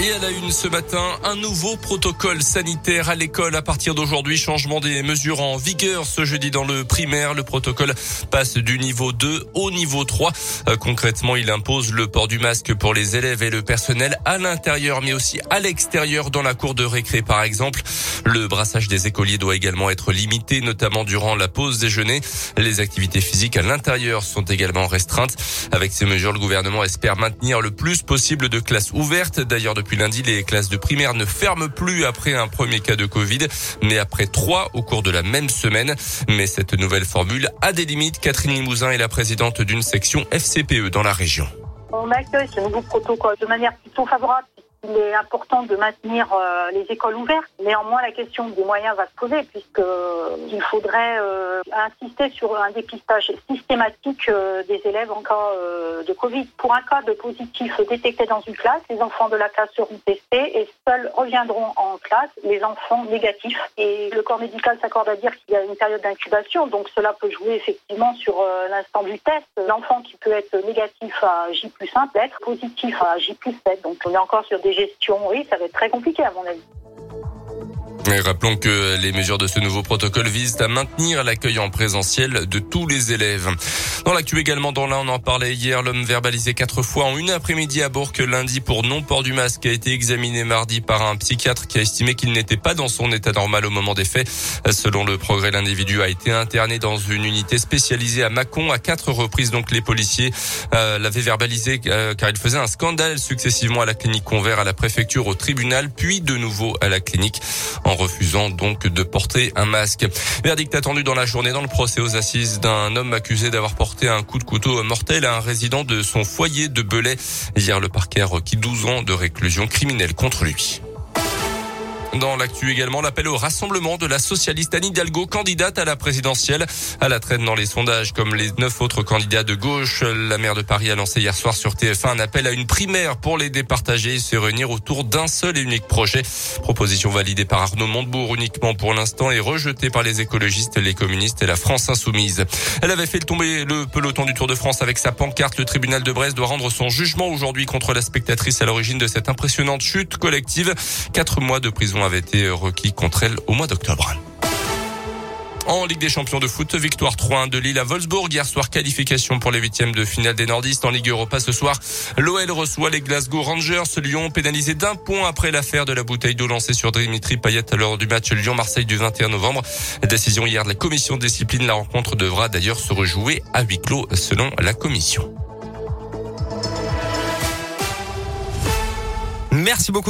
Et à la une ce matin, un nouveau protocole sanitaire à l'école à partir d'aujourd'hui. Changement des mesures en vigueur ce jeudi dans le primaire. Le protocole passe du niveau 2 au niveau 3. Euh, concrètement, il impose le port du masque pour les élèves et le personnel à l'intérieur, mais aussi à l'extérieur dans la cour de récré, par exemple. Le brassage des écoliers doit également être limité, notamment durant la pause déjeuner. Les activités physiques à l'intérieur sont également restreintes. Avec ces mesures, le gouvernement espère maintenir le plus possible de classes ouvertes. D'ailleurs, depuis lundi, les classes de primaire ne ferment plus après un premier cas de Covid, mais après trois au cours de la même semaine. Mais cette nouvelle formule a des limites. Catherine Limousin est la présidente d'une section FCPE dans la région. On accueille ce nouveau protocole de manière plutôt favorable il est important de maintenir euh, les écoles ouvertes. Néanmoins, la question des moyens va se poser puisque euh, il faudrait euh, insister sur un dépistage systématique des élèves en cas de Covid. Pour un cas de positif détecté dans une classe, les enfants de la classe seront testés et seuls reviendront en classe les enfants négatifs. Et le corps médical s'accorde à dire qu'il y a une période d'incubation, donc cela peut jouer effectivement sur l'instant du test. L'enfant qui peut être négatif à J plus 1 peut être positif à J plus 7. Donc on est encore sur des gestion, oui, ça va être très compliqué à mon avis. Et rappelons que les mesures de ce nouveau protocole visent à maintenir l'accueil en présentiel de tous les élèves. Dans l'actu également, dans l'un, on en parlait hier, l'homme verbalisé quatre fois en une après-midi à Bourg lundi pour non-port du masque a été examiné mardi par un psychiatre qui a estimé qu'il n'était pas dans son état normal au moment des faits. Selon le progrès, l'individu a été interné dans une unité spécialisée à Mâcon à quatre reprises. Donc les policiers euh, l'avaient verbalisé euh, car il faisait un scandale successivement à la clinique Convert, à la préfecture, au tribunal, puis de nouveau à la clinique refusant donc de porter un masque. Verdict attendu dans la journée dans le procès aux assises d'un homme accusé d'avoir porté un coup de couteau mortel à un résident de son foyer de Belay. Hier, le parquet a requis 12 ans de réclusion criminelle contre lui. Dans l'actu également, l'appel au rassemblement de la socialiste Anne Hidalgo, candidate à la présidentielle. À la traîne dans les sondages, comme les neuf autres candidats de gauche, la maire de Paris a lancé hier soir sur TF1 un appel à une primaire pour les départager et se réunir autour d'un seul et unique projet. Proposition validée par Arnaud Montebourg uniquement pour l'instant et rejetée par les écologistes, les communistes et la France insoumise. Elle avait fait tomber le peloton du Tour de France avec sa pancarte. Le tribunal de Brest doit rendre son jugement aujourd'hui contre la spectatrice à l'origine de cette impressionnante chute collective. Quatre mois de prison avait été requis contre elle au mois d'octobre. En Ligue des champions de foot, victoire 3-1 de Lille à Wolfsburg. Hier soir, qualification pour les huitièmes de finale des nordistes. En Ligue Europa ce soir, l'OL reçoit les Glasgow Rangers. Lyon pénalisé d'un point après l'affaire de la bouteille d'eau lancée sur Dimitri Payet à l'heure du match Lyon-Marseille du 21 novembre. Décision hier de la commission de discipline. La rencontre devra d'ailleurs se rejouer à huis clos selon la commission. Merci beaucoup.